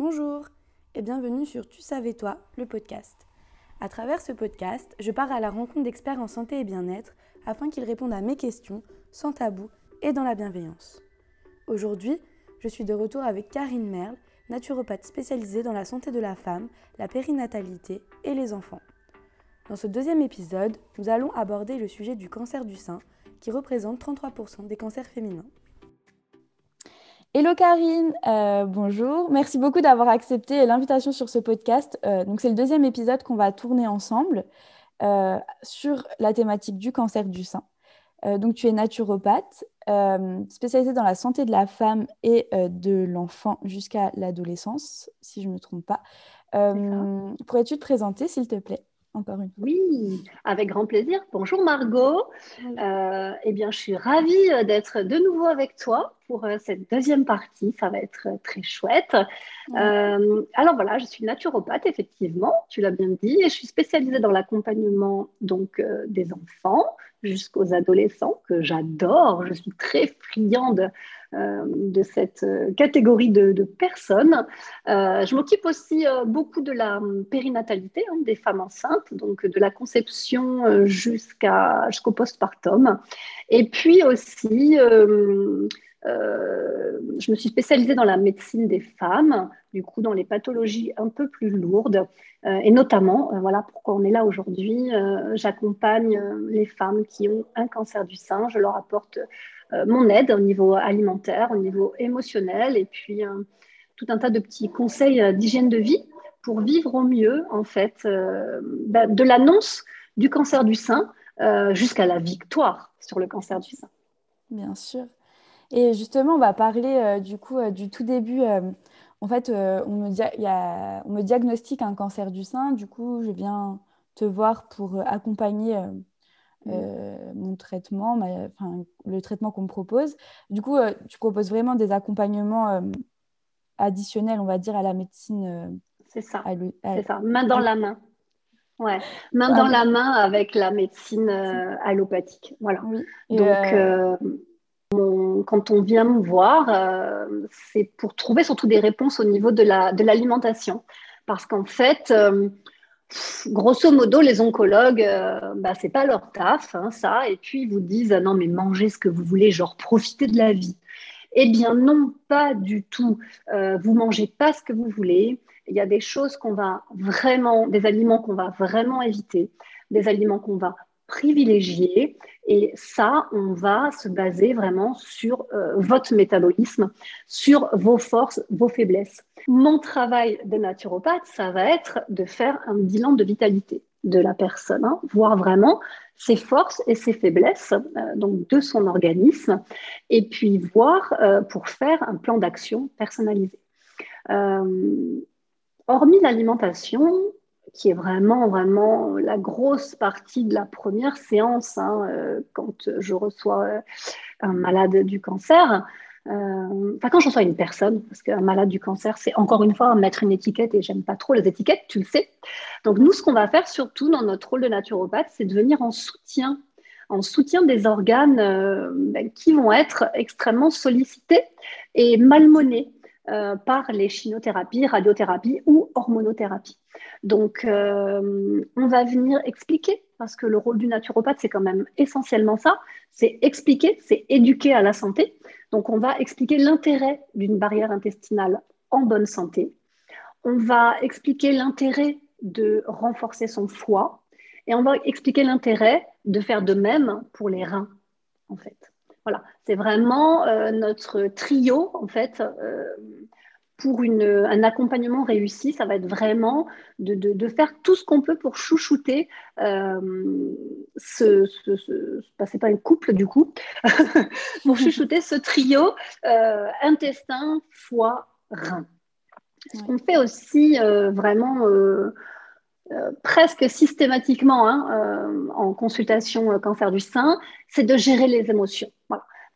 Bonjour et bienvenue sur Tu savais toi, le podcast. À travers ce podcast, je pars à la rencontre d'experts en santé et bien-être afin qu'ils répondent à mes questions sans tabou et dans la bienveillance. Aujourd'hui, je suis de retour avec Karine Merle, naturopathe spécialisée dans la santé de la femme, la périnatalité et les enfants. Dans ce deuxième épisode, nous allons aborder le sujet du cancer du sein qui représente 33% des cancers féminins. Hello Karine, euh, bonjour. Merci beaucoup d'avoir accepté l'invitation sur ce podcast. Euh, donc c'est le deuxième épisode qu'on va tourner ensemble euh, sur la thématique du cancer du sein. donc tu es naturopathe, spécialisée dans la santé de la femme et de l'enfant jusqu'à l'adolescence, si je ne me trompe pas. Pourrais-tu te présenter, s'il te plaît encore une Oui, avec grand plaisir. Bonjour Margot. eh bien, je suis ravie d'être de nouveau avec toi pour euh, cette deuxième partie. Ça va être euh, très chouette. Euh, alors voilà, je suis naturopathe, effectivement, tu l'as bien dit, et je suis spécialisée dans l'accompagnement donc des enfants jusqu'aux adolescents que j'adore. Je suis très friande de cette catégorie de, personnes. je m'occupe aussi beaucoup de la périnatalité hein, des femmes enceintes, donc de la conception jusqu'à, jusqu'au postpartum. Et puis aussi euh, je me suis spécialisée dans la médecine des femmes, du coup dans les pathologies un peu plus lourdes. Euh, et notamment, euh, voilà pourquoi on est là aujourd'hui, j'accompagne les femmes qui ont un cancer du sein. Je leur apporte mon aide au niveau alimentaire, au niveau émotionnel, et puis tout un tas de petits conseils d'hygiène de vie pour vivre au mieux, en fait, bah, de l'annonce du cancer du sein jusqu'à la victoire sur le cancer du sein. Bien sûr. Et justement, on va parler euh, du coup euh, du tout début. Euh, en fait, on, me y a, on me diagnostique un cancer du sein. Du coup, je viens te voir pour accompagner mmh. mon traitement, enfin, le traitement qu'on me propose. Du coup, tu proposes vraiment des accompagnements additionnels, on va dire, à la médecine. C'est ça. C'est ça. Main dans la main. Ouais, main dans la main avec la médecine allopathique. Voilà. Oui. Donc, quand on vient me voir, euh, c'est pour trouver surtout des réponses au niveau de l'alimentation. Parce qu'en fait, euh, grosso modo, les oncologues, euh, bah, c'est pas leur taf, hein, ça. Et puis, ils vous disent non, mais mangez ce que vous voulez, genre profitez de la vie. Eh bien, non, pas du tout. vous mangez pas ce que vous voulez. Il y a des choses qu'on va vraiment, des aliments qu'on va vraiment éviter, des aliments qu'on va privilégier. Et ça, on va se baser vraiment sur euh, votre métabolisme, sur vos forces, vos faiblesses. Mon travail de naturopathe, ça va être de faire un bilan de vitalité de la personne, hein, voir vraiment ses forces et ses faiblesses euh, donc de son organisme, et puis voir euh, pour faire un plan d'action personnalisé. hormis l'alimentation, qui est vraiment, vraiment la grosse partie de la première séance hein, euh, quand je reçois euh, un malade du cancer. Euh, enfin, quand je reçois une personne, parce qu'un malade du cancer, c'est encore une fois mettre une étiquette et j'aime pas trop les étiquettes, tu le sais. Donc, nous, ce qu'on va faire surtout dans notre rôle de naturopathe, c'est de venir en soutien en soutien des organes ben, qui vont être extrêmement sollicités et malmenés euh, par les chimiothérapies, radiothérapies ou hormonothérapies. Donc, euh, on va venir expliquer, parce que le rôle du naturopathe, c'est quand même essentiellement ça, c'est expliquer, c'est éduquer à la santé. Donc, on va expliquer l'intérêt d'une barrière intestinale en bonne santé. On va expliquer l'intérêt de renforcer son foie et on va expliquer l'intérêt de faire de même pour les reins, en fait. Voilà, c'est vraiment euh, notre trio, en fait, euh, pour un accompagnement réussi, ça va être vraiment de, faire tout ce qu'on peut pour chouchouter euh, ce, ce, bah, c'est pas un couple du coup, pour chouchouter ce trio intestin, foie, rein. Ce qu'on fait aussi vraiment presque systématiquement hein, en consultation cancer du sein, c'est de gérer les émotions.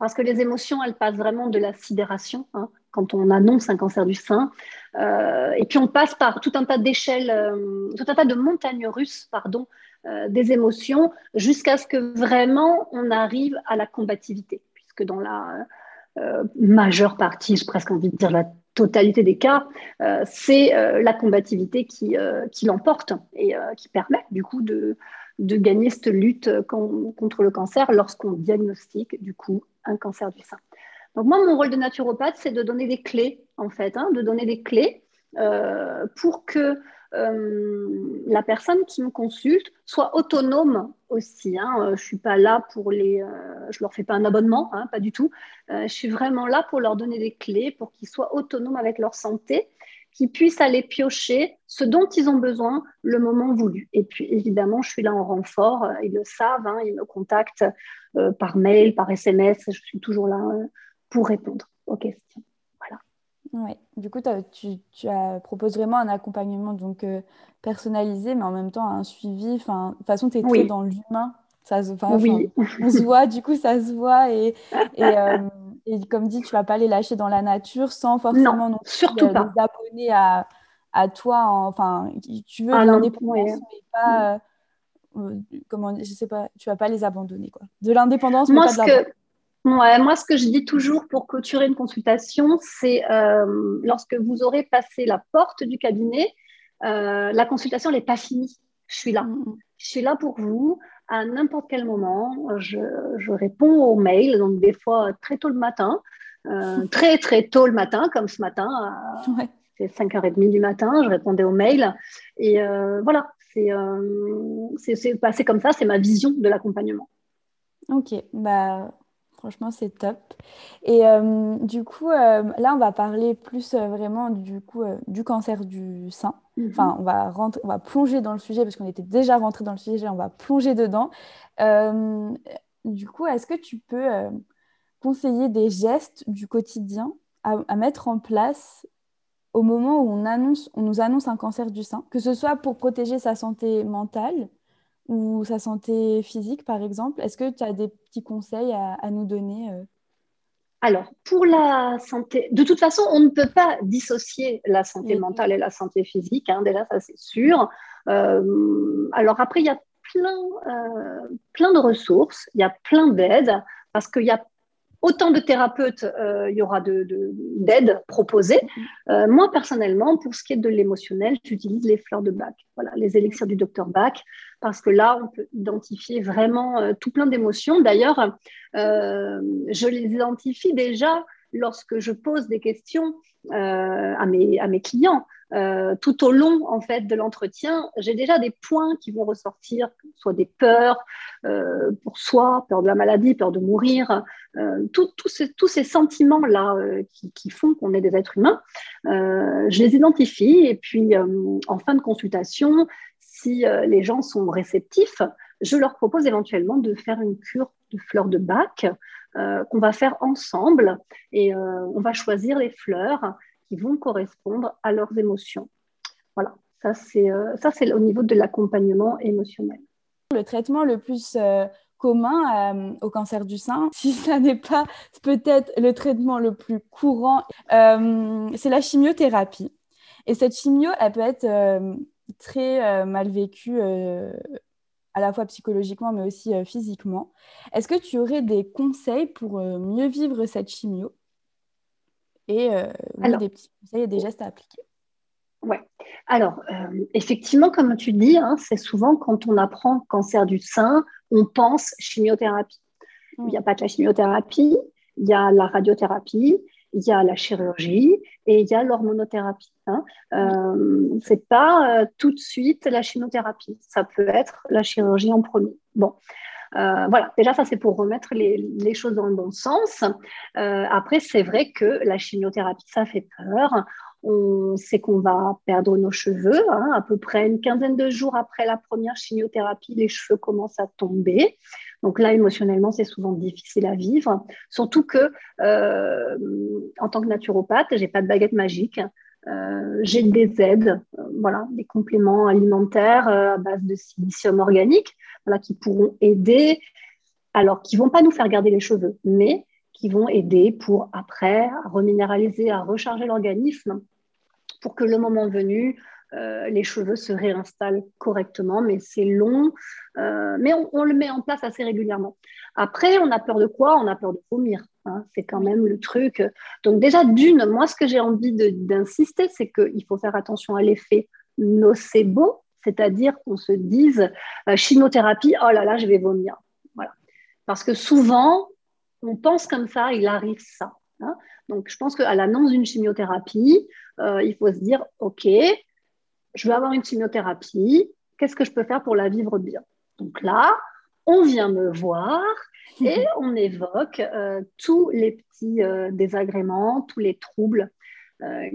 Parce que les émotions, elles passent vraiment de la sidération hein, quand on annonce un cancer du sein. Euh, et puis on passe par tout un tas d'échelles, euh, tout un tas de montagnes russes, pardon, euh, des émotions, jusqu'à ce que vraiment on arrive à la combativité. Puisque dans la majeure partie, j'ai presque envie de dire la totalité des cas, c'est la combativité qui, qui l'emporte et qui permet du coup de, de gagner cette lutte contre le cancer lorsqu'on diagnostique du coup un cancer du sein. Donc moi, mon rôle de naturopathe, c'est de donner des clés, en fait, hein, de donner des clés euh, pour que euh, la personne qui me consulte soit autonome aussi. Hein. Euh, je suis pas là pour les, je leur fais pas un abonnement, hein, pas du tout. je suis vraiment là pour leur donner des clés pour qu'ils soient autonomes avec leur santé, qu'ils puissent aller piocher ce dont ils ont besoin le moment voulu. Et puis évidemment, je suis là en renfort. Ils le savent, ils me contactent par mail, par SMS. Je suis toujours là pour répondre aux questions. Ouais. Du coup, tu, tu as, proposes vraiment un accompagnement donc, euh, personnalisé, mais en même temps un suivi. Enfin, de toute façon, tu es très dans l'humain. Ça oui. on se voit, du coup, ça se voit. Et, et, euh, et, comme dit, tu vas pas les lâcher dans la nature sans forcément non, surtout euh, pas. les abonner à, à toi. Enfin, tu veux ah, l'indépendance, mais pas. comment, je sais pas, tu vas pas les abandonner. Quoi. De l'indépendance, mais pas de que moi, ce que je dis toujours pour clôturer une consultation, c'est euh, lorsque vous aurez passé la porte du cabinet, euh, la consultation n'est pas finie. Je suis là. Mm-hmm. Je suis là pour vous à n'importe quel moment. Je, réponds aux mails, donc des fois très tôt le matin, euh, très très tôt le matin, comme ce matin. C'est 5h30 du matin, je répondais aux mails. Et voilà, c'est passé comme ça, c'est ma vision de l'accompagnement. Ok, bah, Franchement, c'est top. Et euh, du coup, euh, là, on va parler plus euh, vraiment du coup du cancer du sein. Mhm. Enfin, on va rentrer, on va plonger dans le sujet parce qu'on était déjà rentré dans le sujet. On va plonger dedans. du coup, est-ce que tu peux conseiller des gestes du quotidien à, à, mettre en place au moment où on annonce, on nous annonce un cancer du sein, que ce soit pour protéger sa santé mentale ou sa santé physique, par exemple. Est-ce que tu as des petits conseils à, nous donner euh? Alors, pour la santé, de toute façon, on ne peut pas dissocier la santé mentale et la santé physique, hein, déjà, ça c'est sûr. Euh, alors après, il y a plein, euh, plein de ressources, il y a plein d'aides, parce qu'il y a autant de thérapeutes euh, il y aura d'aides de, proposées. Euh, moi, personnellement, pour ce qui est de l'émotionnel, j'utilise les fleurs de Bach, voilà, les élixirs du docteur Bach, parce que là, on peut identifier vraiment euh, tout plein d'émotions. D'ailleurs, je les identifie déjà lorsque je pose des questions à mes clients. Euh, tout au long en fait de l'entretien, j'ai déjà des points qui vont ressortir, soit des peurs euh, pour soi, peur de la maladie, peur de mourir, euh, tous ces sentiments-là qui, font qu'on est des êtres humains. je les identifie et puis en fin de consultation, si les gens sont réceptifs, je leur propose éventuellement de faire une cure de fleurs de bac qu'on va faire ensemble et on va choisir les fleurs vont correspondre à leurs émotions. Voilà, ça c'est euh, ça c'est au niveau de l'accompagnement émotionnel. Le traitement le plus euh, commun euh, au cancer du sein, si ça n'est pas peut-être le traitement le plus courant, c'est la chimiothérapie. Et cette chimio, elle peut être très mal vécue à la fois psychologiquement mais aussi physiquement. Est-ce que tu aurais des conseils pour mieux vivre cette chimio? Et euh, des petits conseils et des gestes à appliquer. Oui. Alors, euh, effectivement, comme tu dis, hein, c'est souvent quand on apprend cancer du sein, on pense chimiothérapie. Il n'y a pas que la chimiothérapie, il y a la radiothérapie, il y a la chirurgie et il y a l'hormonothérapie. Hein. Euh, c'est pas euh, tout de suite la chimiothérapie, ça peut être la chirurgie en premier. Bon, euh, voilà, déjà ça c'est pour remettre les, choses dans le bon sens. Euh, après, c'est vrai que la chimiothérapie, ça fait peur. On sait qu'on va perdre nos cheveux. Hein, à peu près une quinzaine de jours après la première chimiothérapie, les cheveux commencent à tomber. Donc là, émotionnellement, c'est souvent difficile à vivre. Surtout que, euh, en tant que naturopathe, j'ai pas de baguette magique. Euh, j'ai des aides, euh, voilà, des compléments alimentaires euh, à base de silicium organique, voilà, qui pourront aider, alors qui vont pas nous faire garder les cheveux, mais qui vont aider pour après à reminéraliser, à recharger l'organisme, pour que le moment venu, les cheveux se réinstallent correctement, mais c'est long, mais on, on, le met en place assez régulièrement. Après, on a peur de quoi? On a peur de vomir. Hein, c'est quand même le truc. Donc déjà, d'une, moi, ce que j'ai envie d'insister, c'est qu'il faut faire attention à l'effet nocebo, c'est-à-dire qu'on se dise euh, chimiothérapie, oh là là, je vais vomir. Voilà. Parce que souvent, on pense comme ça, il arrive ça. Hein. Donc, je pense qu'à l'annonce d'une chimiothérapie, euh, il faut se dire, OK, je vais avoir une chimiothérapie, qu'est-ce que je peux faire pour la vivre bien? Donc là, on vient me voir et on évoque euh, tous les petits désagréments, tous les troubles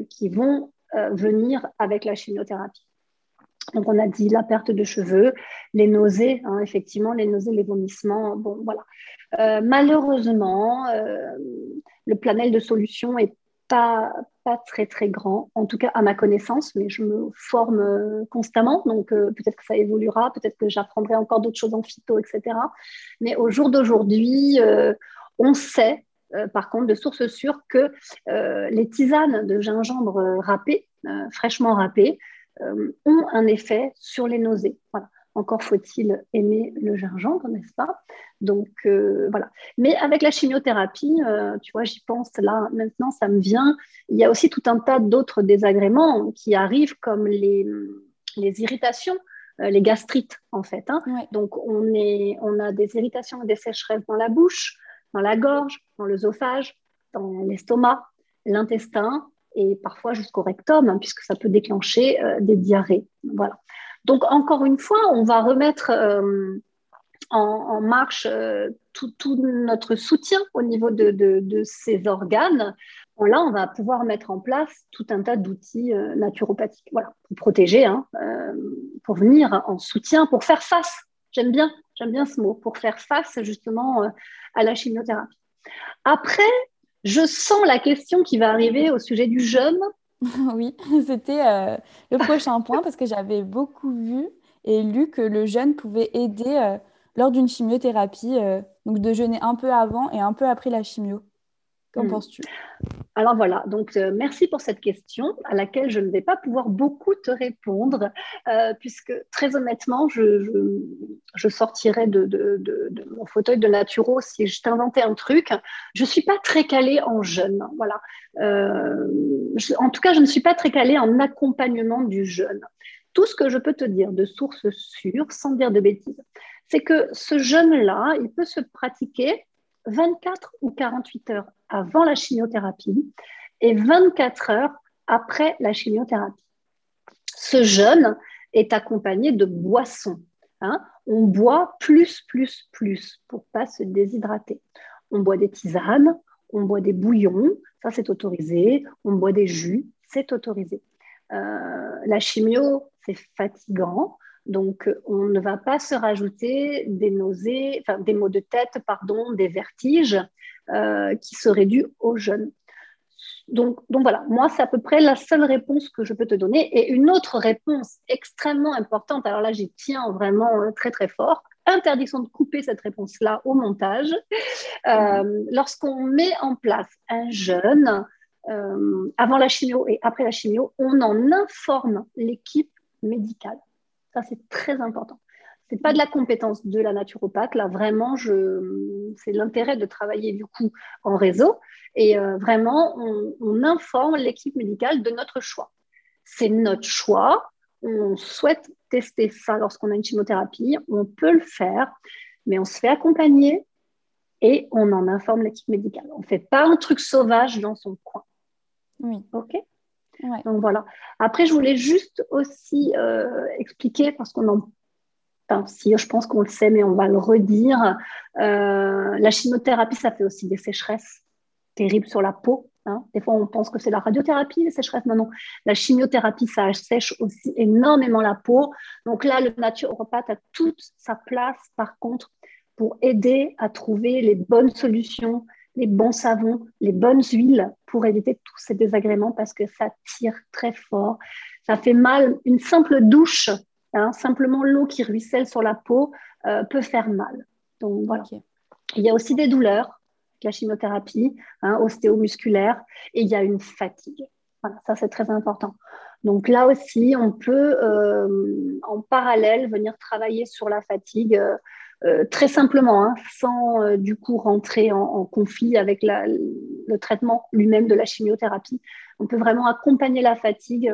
qui vont venir avec la chimiothérapie. Donc, on a dit la perte de cheveux, les nausées, hein, effectivement, les nausées, les vomissements. Bon, voilà. Euh, malheureusement, euh, le planel de solutions n'est pas, très, très grand, en tout cas à ma connaissance, mais je me forme euh, constamment. Donc, peut-être que ça évoluera, peut-être que j'apprendrai encore d'autres choses en phyto, etc. Mais au jour d'aujourd'hui, on sait par contre, de sources sûres que les tisanes de gingembre râpé, fraîchement râpées, euh, ont un effet sur les nausées. Encore faut-il aimer le gingembre, n'est-ce pas? Donc euh, voilà. Mais avec la chimiothérapie, euh, tu vois, j'y pense là maintenant, ça me vient. Il y a aussi tout un tas d'autres désagréments qui arrivent, comme les, les irritations, les gastrites en fait. Hein. Donc on, est, on a des irritations et des sécheresses dans la bouche, dans la gorge, dans l'œsophage, dans l'estomac, l'intestin, et parfois jusqu'au rectum, hein, puisque ça peut déclencher euh, des diarrhées. Voilà. Donc, encore une fois, on va remettre euh, en, marche euh, tout, notre soutien au niveau de, ces organes. là, on va pouvoir mettre en place tout un tas d'outils naturopathiques voilà, pour protéger, hein, pour venir en soutien, pour faire face. J'aime bien, j'aime bien ce mot, pour faire face justement à la chimiothérapie. Après, je sens la question qui va arriver au sujet du jeûne. oui, c'était euh, le prochain point parce que j'avais beaucoup vu et lu que le jeûne pouvait aider euh, lors d'une chimiothérapie, euh, donc de jeûner un peu avant et un peu après la chimio. Qu'en hmm. penses-tu? Alors voilà, donc euh, merci pour cette question à laquelle je ne vais pas pouvoir beaucoup te répondre, euh, puisque très honnêtement, je, je, sortirais de, mon fauteuil de naturo si je t'inventais un truc. Je ne suis pas très calée en jeûne. Voilà. Euh, en tout cas, je ne suis pas très calée en accompagnement du jeûne. Tout ce que je peux te dire de source sûre, sans dire de bêtises, c'est que ce jeûne-là, il peut se pratiquer 24 ou 48 heures avant la chimiothérapie et 24 heures après la chimiothérapie. Ce jeûne est accompagné de boissons. Hein. On boit plus, plus, plus pour pas se déshydrater. On boit des tisanes, on boit des bouillons, ça c'est autorisé. On boit des jus, c'est autorisé. Euh, la chimio, c'est fatigant. Donc, on ne va pas se rajouter des nausées, enfin des maux de tête, pardon, des vertiges euh, qui seraient dus au jeûne. Donc, donc, voilà, moi, c'est à peu près la seule réponse que je peux te donner. Et une autre réponse extrêmement importante, alors là, j'y tiens vraiment euh, très, très fort, interdiction de couper cette réponse-là au montage. Euh, lorsqu'on met en place un jeûne, avant la chimio et après la chimio, on en informe l'équipe médicale. Ça, c'est très important. Ce n'est pas de la compétence de la naturopathe. Là, vraiment, c'est l'intérêt de travailler du coup en réseau. Et euh, vraiment, on, informe l'équipe médicale de notre choix. C'est notre choix. On souhaite tester ça lorsqu'on a une chimiothérapie. On peut le faire, mais on se fait accompagner et on en informe l'équipe médicale. On ne fait pas un truc sauvage dans son coin. Oui. OK? Donc voilà. Après, je voulais juste aussi euh, expliquer, parce qu'on en si je pense qu'on le sait, mais on va le redire. Euh, la chimiothérapie, ça fait aussi des sécheresses terribles sur la peau. Hein. Des fois, on pense que c'est la radiothérapie, les sécheresses. Non, non. La chimiothérapie, ça sèche aussi énormément la peau. Donc là, le naturopathe a toute sa place, par contre, pour aider à trouver les bonnes solutions, les bons savons, les bonnes huiles pour éviter tous ces désagréments parce que ça tire très fort. Ça fait mal. Une simple douche, hein, simplement l'eau qui ruisselle sur la peau euh, peut faire mal. Donc voilà. Il y a aussi des douleurs, la chimiothérapie, hein, ostéomusculaire, et il y a une fatigue. Voilà, ça c'est très important. Donc là aussi, on peut euh, en parallèle venir travailler sur la fatigue. Euh, très simplement, hein, sans du coup rentrer en, conflit avec le traitement lui-même de la chimiothérapie. On peut vraiment accompagner la fatigue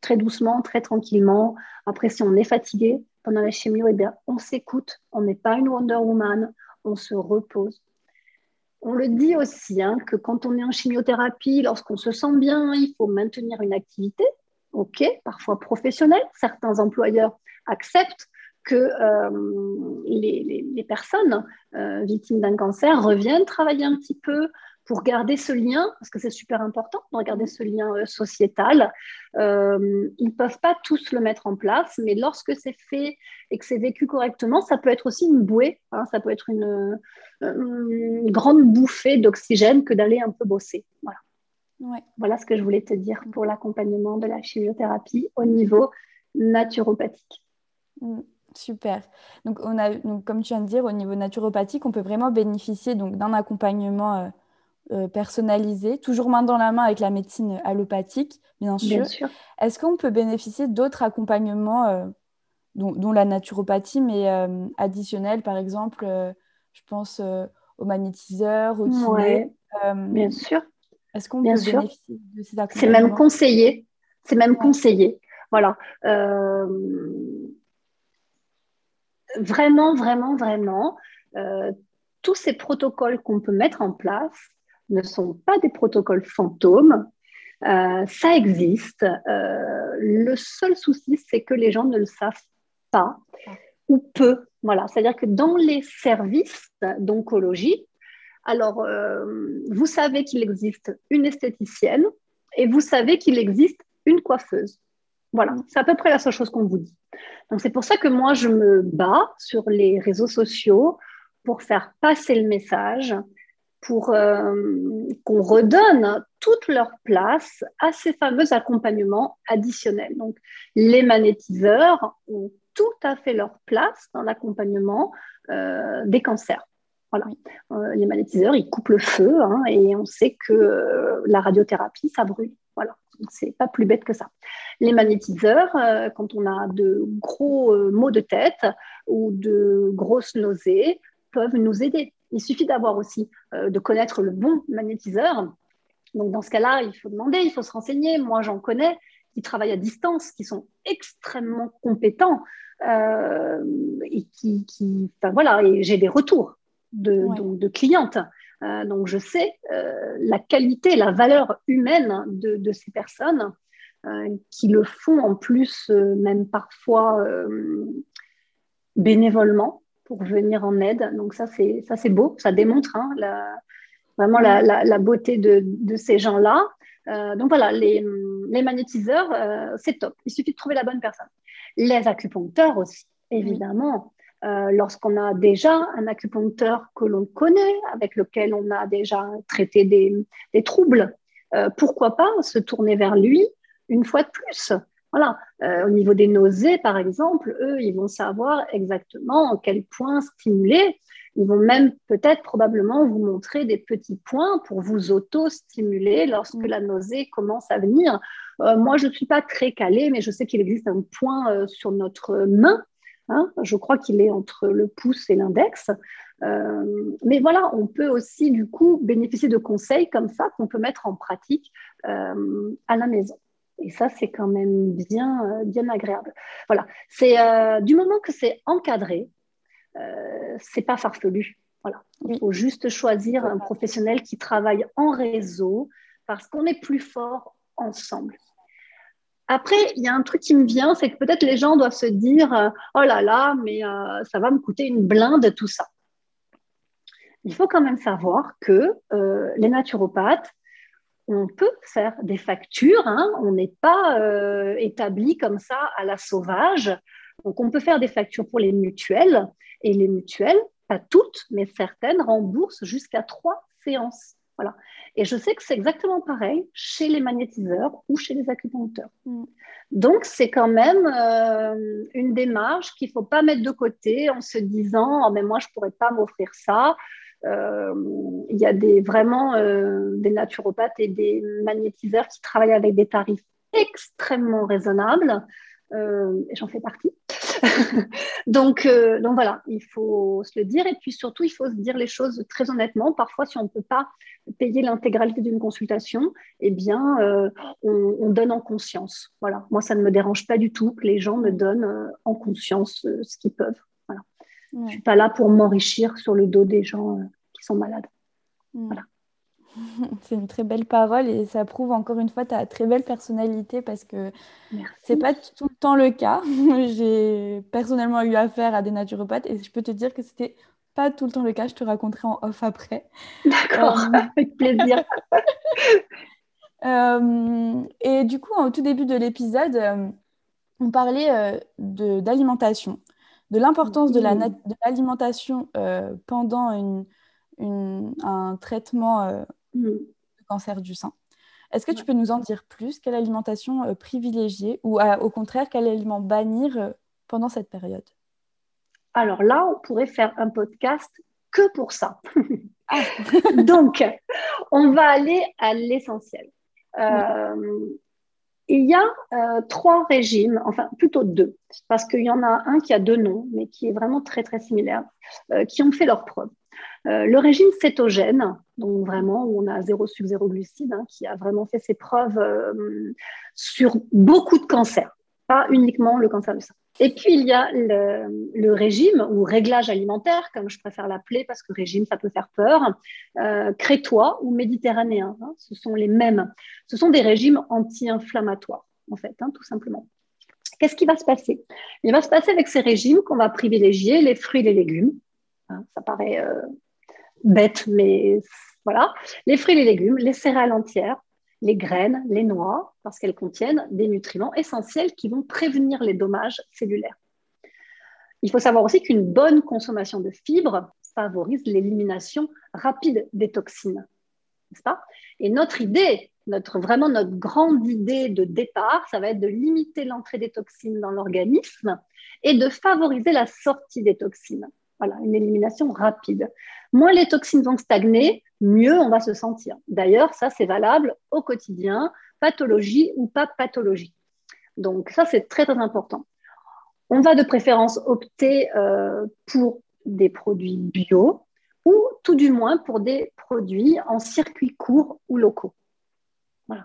très doucement, très tranquillement. Après, si on est fatigué pendant la chimio, eh bien, on s'écoute, on n'est pas une Wonder Woman, on se repose. On le dit aussi, hein, que quand on est en chimiothérapie, lorsqu'on se sent bien, il faut maintenir une activité, ok, parfois professionnelle. Certains employeurs acceptent que euh, les, personnes euh, victimes d'un cancer reviennent travailler un petit peu pour garder ce lien, parce que c'est super important de regarder ce lien euh, sociétal. ils ne peuvent pas tous le mettre en place, mais lorsque c'est fait et que c'est vécu correctement, ça peut être aussi une bouée, hein, ça peut être une, une grande bouffée d'oxygène que d'aller un peu bosser. Voilà. Voilà ce que je voulais te dire pour l'accompagnement de la chimiothérapie au niveau naturopathique. Mm, super. Donc, on a, donc, comme tu viens de dire, au niveau naturopathique, on peut vraiment bénéficier d'un accompagnement euh, euh, personnalisé, toujours main dans la main avec la médecine allopathique, bien sûr. Bien sûr. Est-ce qu'on peut bénéficier d'autres accompagnements, euh, dont, la naturopathie, mais additionnels, par exemple, je pense au magnétiseur, au kiné Bien sûr. Est-ce qu'on peut bénéficier de ces C'est même conseillé. C'est même conseillé. Voilà. Euh, vraiment, vraiment, vraiment, euh, tous ces protocoles qu'on peut mettre en place ne sont pas des protocoles fantômes. Euh, ça existe. le seul souci, c'est que les gens ne le savent pas ou peu. Voilà. C'est-à-dire que dans les services d'oncologie, alors, euh, vous savez qu'il existe une esthéticienne et vous savez qu'il existe une coiffeuse. Voilà, c'est à peu près la seule chose qu'on vous dit. Donc, c'est pour ça que moi, je me bats sur les réseaux sociaux pour faire passer le message, pour euh, qu'on redonne toute leur place à ces fameux accompagnements additionnels. Donc, les magnétiseurs ont tout à fait leur place dans l'accompagnement euh, des cancers. Euh, les magnétiseurs, ils coupent le feu hein, et on sait que la radiothérapie, ça brûle. Voilà, c'est pas plus bête que ça. Les magnétiseurs, quand on a de gros maux de tête ou de grosses nausées, peuvent nous aider. Il suffit d'avoir aussi de connaître le bon magnétiseur. Donc dans ce cas-là, il faut demander, il faut se renseigner. Moi, j'en connais qui travaillent à distance, qui sont extrêmement compétents et qui, qui enfin, voilà, et j'ai des retours de, de clientes. Euh, donc, je sais euh, la qualité, la valeur humaine de, ces personnes euh, qui le font en plus, même parfois bénévolement pour venir en aide. Donc, ça, c'est, ça, c'est beau. Ça démontre hein, vraiment la, la, beauté de, de ces gens-là. donc, voilà, les, les magnétiseurs, c'est top. Il suffit de trouver la bonne personne. Les acupuncteurs aussi, évidemment. Euh, lorsqu'on a déjà un acupuncteur que l'on connaît, avec lequel on a déjà traité des, troubles, euh, pourquoi pas se tourner vers lui une fois de plus? Voilà. Euh, au niveau des nausées, par exemple, eux, ils vont savoir exactement en quel point stimuler. Ils vont même peut-être probablement vous montrer des petits points pour vous auto-stimuler lorsque la nausée commence à venir. moi, je ne suis pas très calée, mais je sais qu'il existe un point sur notre main Hein. je crois qu'il est entre le pouce et l'index. Euh, mais voilà, on peut aussi du coup bénéficier de conseils comme ça qu'on peut mettre en pratique euh, à la maison. Et ça, c'est quand même bien, euh, bien agréable. Voilà, c'est du moment que c'est encadré, c'est pas farfelu. Voilà, il faut juste choisir un professionnel qui travaille en réseau parce qu'on est plus fort ensemble. Après, il y a un truc qui me vient, c'est que peut-être les gens doivent se dire euh, Oh là là, mais euh, ça va me coûter une blinde tout ça. Il faut quand même savoir que euh, les naturopathes, on peut faire des factures, hein. on n'est pas établi comme ça à la sauvage. Donc, on peut faire des factures pour les mutuelles, et les mutuelles, pas toutes, mais certaines, remboursent jusqu'à trois séances. Voilà. Et je sais que c'est exactement pareil chez les magnétiseurs ou chez les acupuncteurs. Mm. Donc, c'est quand même euh, une démarche qu'il ne faut pas mettre de côté en se disant oh, mais moi, je ne pourrais pas m'offrir ça. Euh, il y a des, vraiment euh, des naturopathes et des magnétiseurs qui travaillent avec des tarifs extrêmement raisonnables. et j'en fais partie. donc, euh, donc voilà, il faut se le dire et puis surtout, il faut se dire les choses très honnêtement. Parfois, si on ne peut pas payer l'intégralité d'une consultation, eh bien, euh, on, donne en conscience. Voilà, moi, ça ne me dérange pas du tout que les gens me donnent euh, en conscience ce qu'ils peuvent. Voilà. Je ne suis pas là pour m'enrichir sur le dos des gens sont malades. Voilà. C'est une très belle parole et ça prouve encore une fois ta très belle personnalité parce que c'est pas tout le temps le cas. J'ai personnellement eu affaire à des naturopathes et je peux te dire que c'était pas tout le temps le cas. Je te raconterai en off après. D'accord, euh, avec plaisir. Euh, et du coup, au tout début de l'épisode, euh, on parlait d'alimentation, de l'importance de l'alimentation pendant une, un traitement le cancer du sein. Est-ce que tu peux nous en dire plus? Quelle alimentation euh, privilégier ou au contraire, quel aliment bannir euh, pendant cette période? Alors là, on pourrait faire un podcast que pour ça. Ah. Donc, on va aller à l'essentiel. Euh, il y a trois régimes, enfin plutôt deux, parce qu'il y en a un qui a deux noms, mais qui est vraiment très très similaire, qui ont fait leurs preuves. Euh, le régime cétogène, donc vraiment où on a zéro sucre, glucide, hein, qui a vraiment fait ses preuves euh, sur beaucoup de cancers, pas uniquement le cancer du sein. Et puis il y a le, régime ou réglage alimentaire, comme je préfère l'appeler, parce que régime ça peut faire peur, euh, crétois ou méditerranéen. Hein, ce sont les mêmes. Ce sont des régimes anti-inflammatoires, en fait, hein, tout simplement. Qu'est-ce qui va se passer? Il va se passer avec ces régimes qu'on va privilégier les fruits et les légumes. ça paraît bête, mais voilà. Les fruits et les légumes, les céréales entières, les graines, les noix, parce qu'elles contiennent des nutriments essentiels qui vont prévenir les dommages cellulaires. Il faut savoir aussi qu'une bonne consommation de fibres favorise l'élimination rapide des toxines. N'est-ce pas? Et notre idée, notre, vraiment notre grande idée de départ, ça va être de limiter l'entrée des toxines dans l'organisme et de favoriser la sortie des toxines. Voilà, une élimination rapide. Moins les toxines vont stagner, mieux on va se sentir. D'ailleurs, ça, c'est valable au quotidien, pathologie ou pas pathologie. Donc, ça, c'est très, très important. On va de préférence opter euh, pour des produits bio ou tout du moins pour des produits en circuit court ou locaux. Voilà.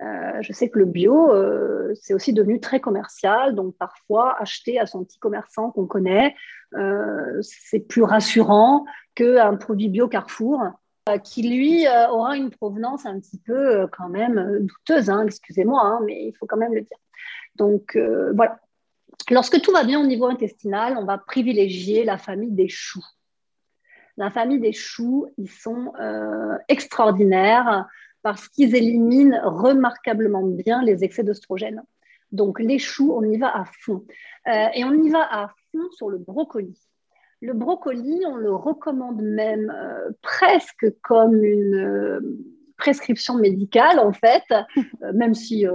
Euh, je sais que le bio, euh, c'est aussi devenu très commercial, donc parfois acheter à son petit commerçant qu'on connaît, euh, c'est plus rassurant qu'un produit bio Carrefour qui lui aura une provenance un petit peu quand même douteuse, hein, excusez-moi, hein, mais il faut quand même le dire. Donc voilà. Lorsque tout va bien au niveau intestinal, on va privilégier la famille des choux. La famille des choux, ils sont extraordinaires parce qu'ils éliminent remarquablement bien les excès d'oestrogène. Donc les choux, on y va à fond. Euh, et on y va à fond sur le brocoli. Le brocoli, on le recommande même euh, presque comme une euh, prescription médicale, en fait, même si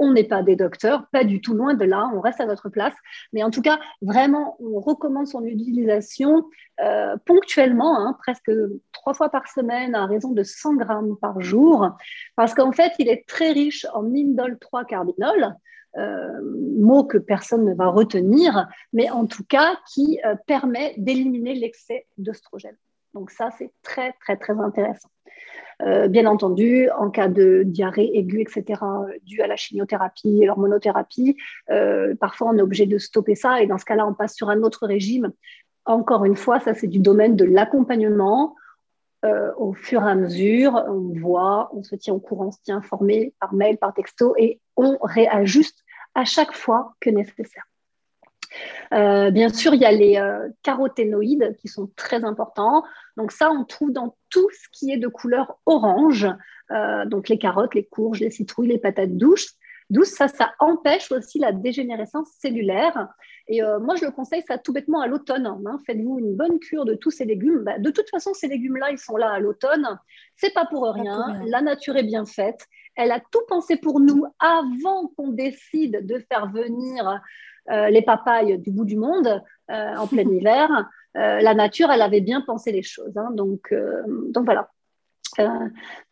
on n'est pas des docteurs, pas du tout loin de là, on reste à notre place. Mais en tout cas, vraiment, on recommande son utilisation euh, ponctuellement, hein, presque trois fois par semaine, à raison de 100 grammes par jour, parce qu'en fait, il est très riche en indole 3 carbinol. Euh, mot que personne ne va retenir, mais en tout cas qui euh, permet d'éliminer l'excès d'oestrogène. Donc ça, c'est très, très, très intéressant. Euh, bien entendu, en cas de diarrhée aiguë, etc., due à la chimiothérapie et l'hormonothérapie, euh, parfois on est obligé de stopper ça et dans ce cas-là, on passe sur un autre régime. Encore une fois, ça c'est du domaine de l'accompagnement. Euh, au fur et à mesure, on voit, on se tient au courant, on se tient informé par mail, par texto et on réajuste à chaque fois que nécessaire. Euh, bien sûr, il y a les euh, caroténoïdes qui sont très importants. Donc ça, on trouve dans tout ce qui est de couleur orange. Euh, donc les carottes, les courges, les citrouilles, les patates douces. Douce, ça, ça empêche aussi la dégénérescence cellulaire. Et moi, je le conseille ça tout bêtement à l'automne. Hein. Faites-vous une bonne cure de tous ces légumes. Bah, de toute façon, ces légumes-là, ils sont là à l'automne. C'est pas pour rien. La nature est bien faite. Elle a tout pensé pour nous avant qu'on décide de faire venir les papayes du bout du monde euh, en plein hiver. Euh, la nature, elle avait bien pensé les choses. Hein. donc, donc voilà.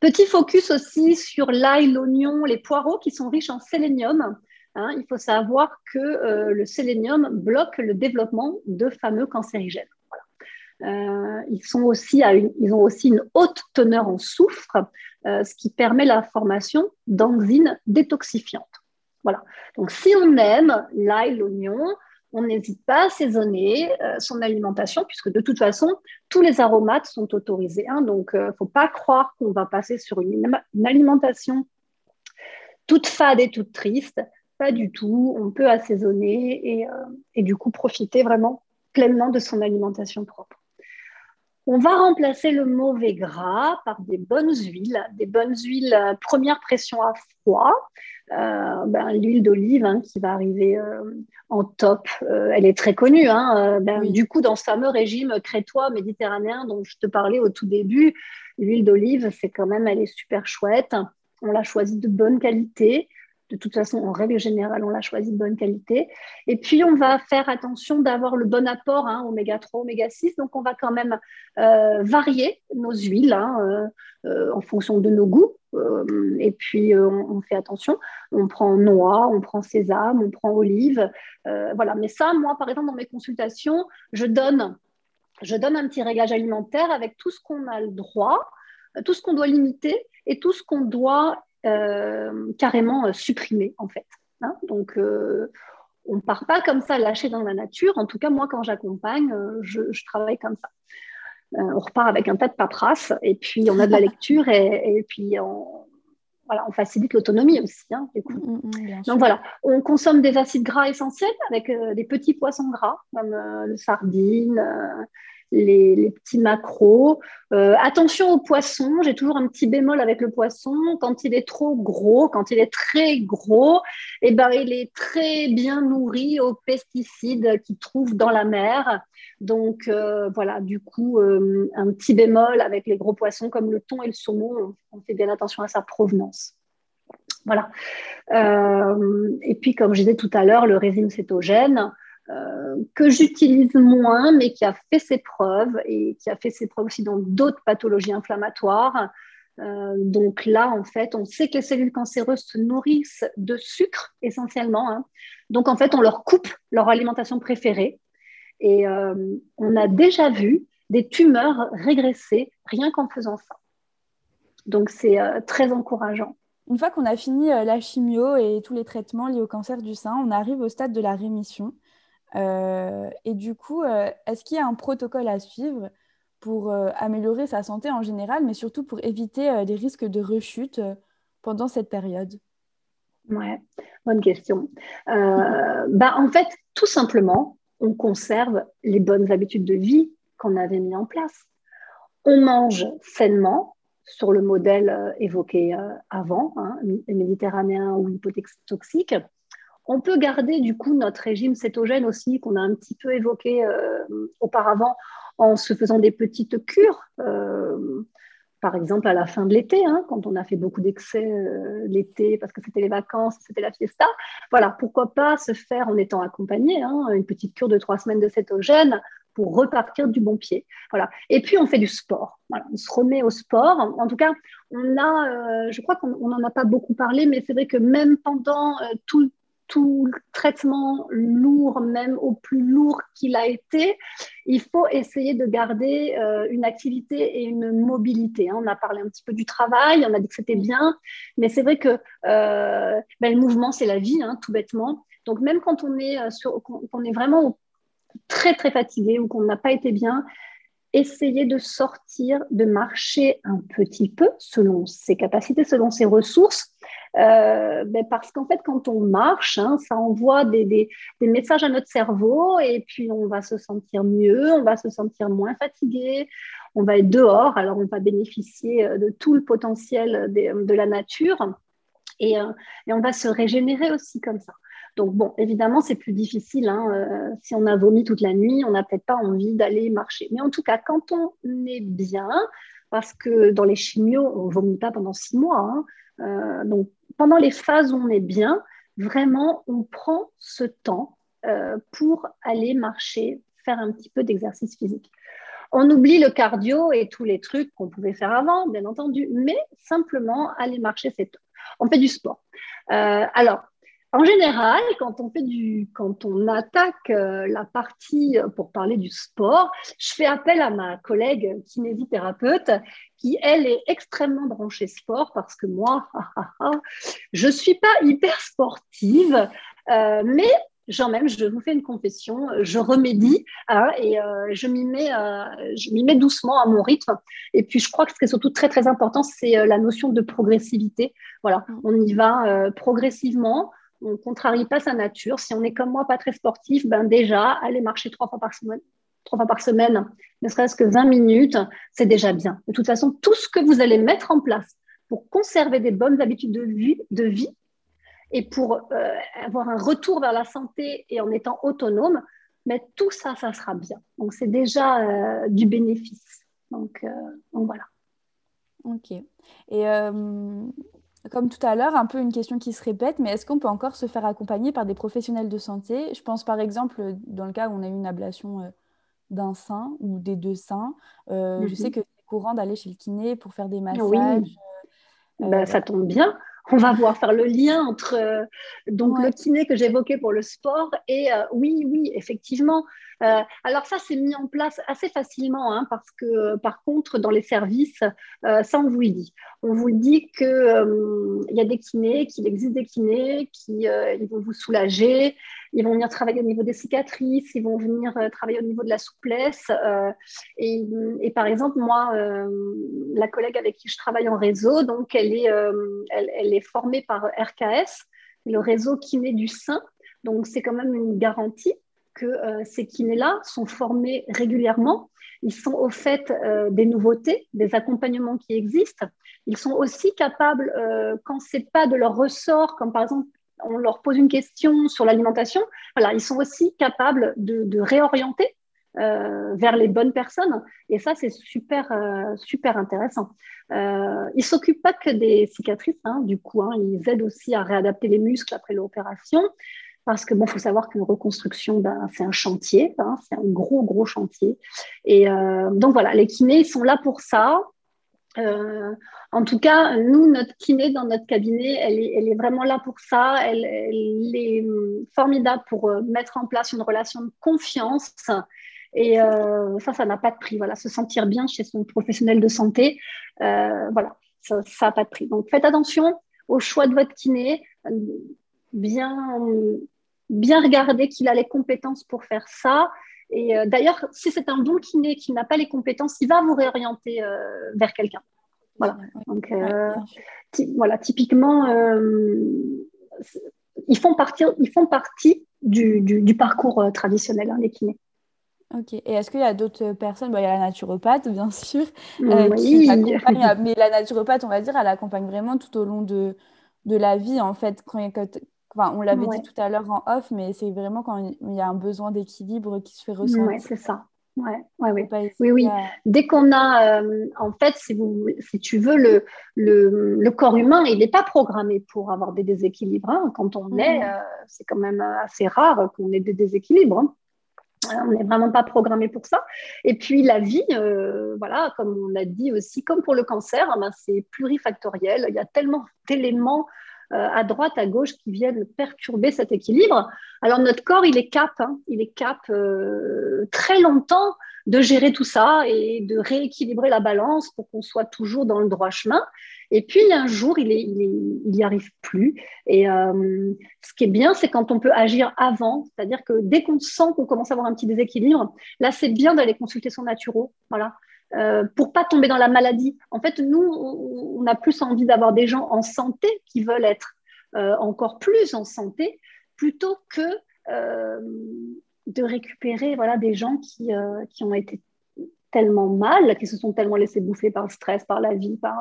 petit focus aussi sur l'ail, l'oignon, les poireaux qui sont riches en sélénium. hein, il faut savoir que euh, le sélénium bloque le développement de fameux cancérigènes. ils, sont aussi ils ont aussi une haute teneur en soufre, ce qui permet la formation d'enzymes détoxifiantes. Donc, si on aime l'ail, l'oignon, on n'hésite pas à assaisonner euh, son alimentation, puisque de toute façon, tous les aromates sont autorisés. Hein. donc, il euh, ne faut pas croire qu'on va passer sur une, alimentation toute fade et toute triste. Pas du tout. On peut assaisonner et, euh, et du coup profiter vraiment pleinement de son alimentation propre. On va remplacer le mauvais gras par des bonnes huiles, des bonnes huiles première pression à froid. Euh, ben, l'huile d'olive hein, qui va arriver euh, en top. Euh, elle est très connue. Hein, ben, Du coup, dans ce fameux régime crétois méditerranéen dont je te parlais au tout début, l'huile d'olive, c'est quand même, elle est super chouette. On l'a choisie de bonne qualité. De toute façon, en règle générale, on l'a choisie de bonne qualité. Et puis, on va faire attention d'avoir le bon apport, hein, oméga 3, oméga 6. Donc, on va quand même varier nos huiles en fonction de nos goûts. Euh, et puis, euh, on, fait attention. On prend noix, on prend sésame, on prend olive. Euh, voilà. Mais ça, moi, par exemple, dans mes consultations, je donne, je donne un petit réglage alimentaire avec tout ce qu'on a le droit, tout ce qu'on doit limiter et tout ce qu'on doit carrément supprimer, en fait. Hein. Donc, on ne part pas comme ça lâché dans la nature. En tout cas, moi, quand j'accompagne, je, travaille comme ça. Euh, on repart avec un tas de paperasse et puis on a de la lecture et, puis on, voilà, on facilite l'autonomie aussi. Hein, mm, mm, Donc voilà, on consomme des acides gras essentiels avec euh, des petits poissons gras comme euh, le sardine, les, petits macros. Euh, attention aux poissons, j'ai toujours un petit bémol avec le poisson. Quand il est trop gros, quand il est très gros, eh ben, il est très bien nourri aux pesticides qu'il trouve dans la mer. Donc euh, voilà, du coup, euh, un petit bémol avec les gros poissons comme le thon et le saumon, on fait bien attention à sa provenance. Voilà. et puis, comme je disais tout à l'heure, le régime cétogène, euh, que j'utilise moins, mais qui a fait ses preuves et qui a fait ses preuves aussi dans d'autres pathologies inflammatoires. Euh, donc là, en fait, on sait que les cellules cancéreuses se nourrissent de sucre essentiellement. Hein. Donc en fait, on leur coupe leur alimentation préférée. Et euh, on a déjà vu des tumeurs régresser rien qu'en faisant ça. Donc c'est très encourageant. Une fois qu'on a fini la chimio et tous les traitements liés au cancer du sein, on arrive au stade de la rémission. Euh, et du coup, euh, est-ce qu'il y a un protocole à suivre pour euh, améliorer sa santé en général, mais surtout pour éviter des risques de rechute pendant cette période? Ouais, bonne question. bah, en fait, tout simplement, on conserve les bonnes habitudes de vie qu'on avait mis en place. On mange sainement, sur le modèle évoqué avant, hein, méditerranéen ou hypotoxique. On peut garder du coup notre régime cétogène aussi, qu'on a un petit peu évoqué euh, auparavant, en se faisant des petites cures. Euh, par exemple, à la fin de l'été, hein, quand on a fait beaucoup d'excès euh, l'été parce que c'était les vacances, c'était la fiesta. Voilà, pourquoi pas se faire en étant accompagné, hein, une petite cure de trois semaines de cétogène pour repartir du bon pied. Voilà. Et puis, on fait du sport. on se remet au sport. En, tout cas, on a, je crois qu'on n'en a pas beaucoup parlé, mais c'est vrai que même pendant tout, tout traitement lourd, même au plus lourd qu'il a été, il faut essayer de garder euh, une activité et une mobilité. Hein. On a parlé un petit peu du travail, on a dit que c'était bien, mais c'est vrai que euh, ben, le mouvement, c'est la vie, hein, tout bêtement. Donc même quand on est, euh, sur, on est vraiment très très fatigué ou qu'on n'a pas été bien, essayer de sortir, de marcher un petit peu selon ses capacités, selon ses ressources. Euh, ben parce qu'en fait, quand on marche, hein, ça envoie des, messages à notre cerveau et puis on va se sentir mieux, on va se sentir moins fatigué, on va être dehors, alors on va bénéficier euh, de tout le potentiel de, la nature et, euh, et on va se régénérer aussi comme ça. Donc, bon, évidemment, c'est plus difficile. Hein, si on a vomi toute la nuit, on n'a peut-être pas envie d'aller marcher. Mais en tout cas, quand on est bien, parce que dans les chimios, on ne vomit pas pendant six mois. Hein, donc, pendant les phases où on est bien, vraiment, on prend ce temps euh, pour aller marcher, faire un petit peu d'exercice physique. On oublie le cardio et tous les trucs qu'on pouvait faire avant, bien entendu, mais simplement aller marcher, c'est On fait du sport. alors, en général, quand on fait du, quand on attaque euh, la partie pour parler du sport, je fais appel à ma collègue kinésithérapeute qui, elle, est extrêmement branchée sport parce que moi, je suis pas hyper sportive, euh, mais Genre même, je vous fais une confession, je remédie hein, et euh, je m'y mets, je m'y mets doucement à mon rythme. Et puis, je crois que ce qui est surtout très très important, c'est la notion de progressivité. Voilà, on y va progressivement on ne contrarie pas sa nature. Si on est comme moi, pas très sportif, ben déjà, aller marcher trois fois par semaine, trois fois par semaine, ne serait-ce que 20 minutes, c'est déjà bien. De toute façon, tout ce que vous allez mettre en place pour conserver des bonnes habitudes de vie, et pour euh, avoir un retour vers la santé et en étant autonome, mais tout ça, ça sera bien. Donc, c'est déjà euh, du bénéfice. Donc, euh, donc, voilà. Ok. Et comme tout à l'heure, un peu une question qui se répète, mais est-ce qu'on peut encore se faire accompagner par des professionnels de santé? Je pense par exemple dans le cas où on a eu une ablation euh, d'un sein ou des deux seins. Euh, je sais mhm. que c'est courant d'aller chez le kiné pour faire des massages. Oui. Euh, bah, ça tombe bien. On va voir faire le lien entre donc le kiné que j'évoquais pour le sport et oui, oui, effectivement, euh, alors ça, c'est mis en place assez facilement hein, parce que par contre, dans les services, euh, ça, on vous le dit. On vous dit qu'il euh, y a des kinés, qu'il existe des kinés, qui ils vont vous soulager, ils vont venir travailler au niveau des cicatrices, ils vont venir travailler au niveau de la souplesse. Et, et, par exemple, moi, la collègue avec qui je travaille en réseau, donc elle est, elle, est formée par RKS, le réseau kiné du sein. Donc, c'est quand même une garantie que euh, ces kinés-là sont formés régulièrement. Ils sont au fait euh, des nouveautés, des accompagnements qui existent. Ils sont aussi capables, euh, quand ce n'est pas de leur ressort, comme par exemple on leur pose une question sur l'alimentation, voilà, ils sont aussi capables de, réorienter vers les bonnes personnes. Et ça, c'est super, super intéressant. ils ne s'occupent pas que des cicatrices, hein, du coup, hein, ils aident aussi à réadapter les muscles après l'opération parce que bon, faut savoir qu'une reconstruction, ben, c'est un chantier, hein, c'est un gros gros chantier. Et euh, donc voilà, les kinés sont là pour ça. Euh, en tout cas, nous, notre kiné dans notre cabinet, elle est, vraiment là pour ça. Elle, est formidable pour euh, mettre en place une relation de confiance. Et ça, ça n'a pas de prix. Voilà, se sentir bien chez son professionnel de santé, voilà, ça n'a pas de prix. Donc, faites attention au choix de votre kiné. Bien, bien regarder qu'il a les compétences pour faire ça. Et euh, d'ailleurs, si c'est un bon kiné qui n'a pas les compétences, il va vous réorienter euh, vers quelqu'un. Voilà. Donc, euh, voilà, typiquement, ils font partie, ils font partie du, du, parcours traditionnel, hein, les kinés. Ok. Et est-ce qu'il y a d'autres personnes? Il y a la naturopathe, bien sûr, oui. mais la naturopathe, on va dire, elle accompagne vraiment tout au long de, de la vie, en fait. Quand, on l'avait dit tout à l'heure en off, mais c'est vraiment quand il y a un besoin d'équilibre qui se fait ressentir. Oui, c'est ça. Ouais, ouais, Oui, oui. Dès qu'on a, euh, en fait, si, vous, si tu veux, le, le, corps humain, il n'est pas programmé pour avoir des déséquilibres. Hein. Quand on est, euh, c'est quand même assez rare qu'on ait des déséquilibres. Hein. Euh, on n'est vraiment pas programmé pour ça. Et puis la vie, voilà, comme on l'a dit aussi, comme pour le cancer, eh ben, c'est plurifactoriel. Il y a tellement d'éléments euh, à droite, à gauche qui viennent perturber cet équilibre. Alors notre corps, il est cap, hein. il est cap euh, très longtemps de gérer tout ça et de rééquilibrer la balance pour qu'on soit toujours dans le droit chemin. Et puis un jour, il n'y arrive plus. Et euh, ce qui est bien, c'est quand on peut agir avant, c'est-à-dire que dès qu'on sent qu'on commence à avoir un petit déséquilibre, là, c'est bien d'aller consulter son naturo. Voilà. Euh, pour pas tomber dans la maladie. En fait, nous, on a plus envie d'avoir des gens en santé qui veulent être euh, encore plus en santé, plutôt que euh, de récupérer voilà, des gens qui, qui ont été tellement mal, qui se sont tellement laissés bouffer par le stress, par la vie, par,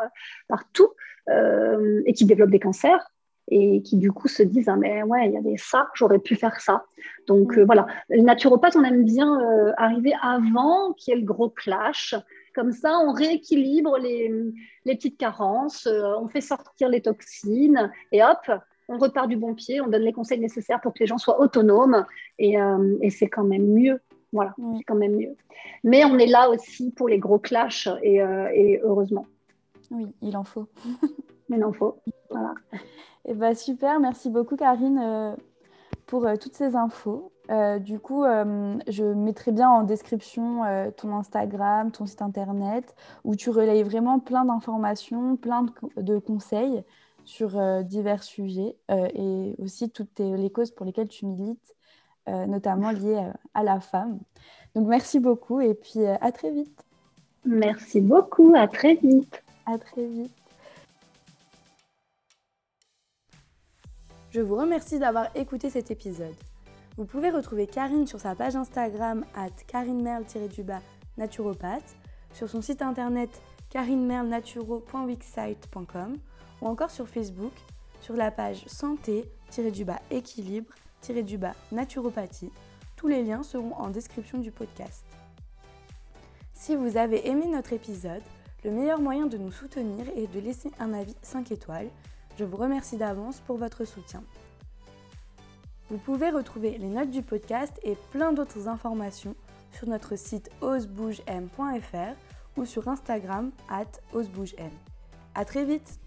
par tout, et qui développent des cancers et qui du coup se disent ah mais ouais il y avait ça j'aurais pu faire ça. Donc voilà. Les naturopathes on aime bien arriver avant qu'il y ait le gros clash comme ça, on rééquilibre les, petites carences, euh, on fait sortir les toxines et hop, on repart du bon pied, on donne les conseils nécessaires pour que les gens soient autonomes et, euh, c'est quand même mieux. Voilà, c'est quand même mieux. Mais on est là aussi pour les gros clashs et, euh, heureusement. Oui, il en faut. il en faut. Voilà. Eh ben, super, merci beaucoup Karine euh, pour toutes ces infos. Euh, du coup, je mettrai bien en description ton Instagram, ton site internet, où tu relayes vraiment plein d'informations, plein de, conseils sur divers sujets et aussi toutes les causes pour lesquelles tu milites, notamment liées à la femme. Donc merci beaucoup et puis à très vite. Merci beaucoup, à très vite. À très vite. Je vous remercie d'avoir écouté cet épisode. Vous pouvez retrouver Karine sur sa page Instagram at karinemerle-du-bas naturopathe, sur son site internet karinemerlenaturo.wixsite.com ou encore sur Facebook sur la page santé-équilibre-naturopathie. Tous les liens seront en description du podcast. Si vous avez aimé notre épisode, le meilleur moyen de nous soutenir est de laisser un avis 5 étoiles je vous remercie d'avance pour votre soutien. Vous pouvez retrouver les notes du podcast et plein d'autres informations sur notre site osebougem.fr ou sur Instagram at osebougem. A très vite